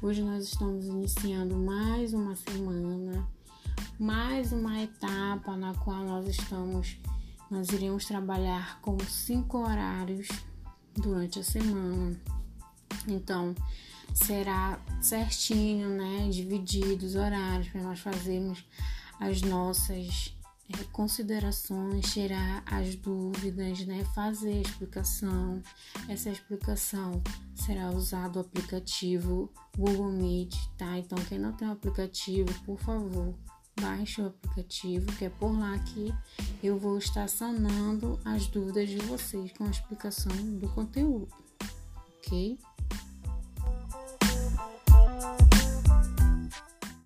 Hoje nós estamos iniciando mais uma semana, mais uma etapa na qual nós estamos, nós iremos trabalhar com cinco horários durante a semana. Então, será certinho, né? Divididos horários para nós fazermos as nossas considerações, tirar as dúvidas, né? Fazer a explicação. Essa explicação será usado o aplicativo Google Meet, tá? Então, quem não tem o aplicativo, por favor, baixe o aplicativo, que é por lá que eu vou estar sanando as dúvidas de vocês com a explicação do conteúdo, ok?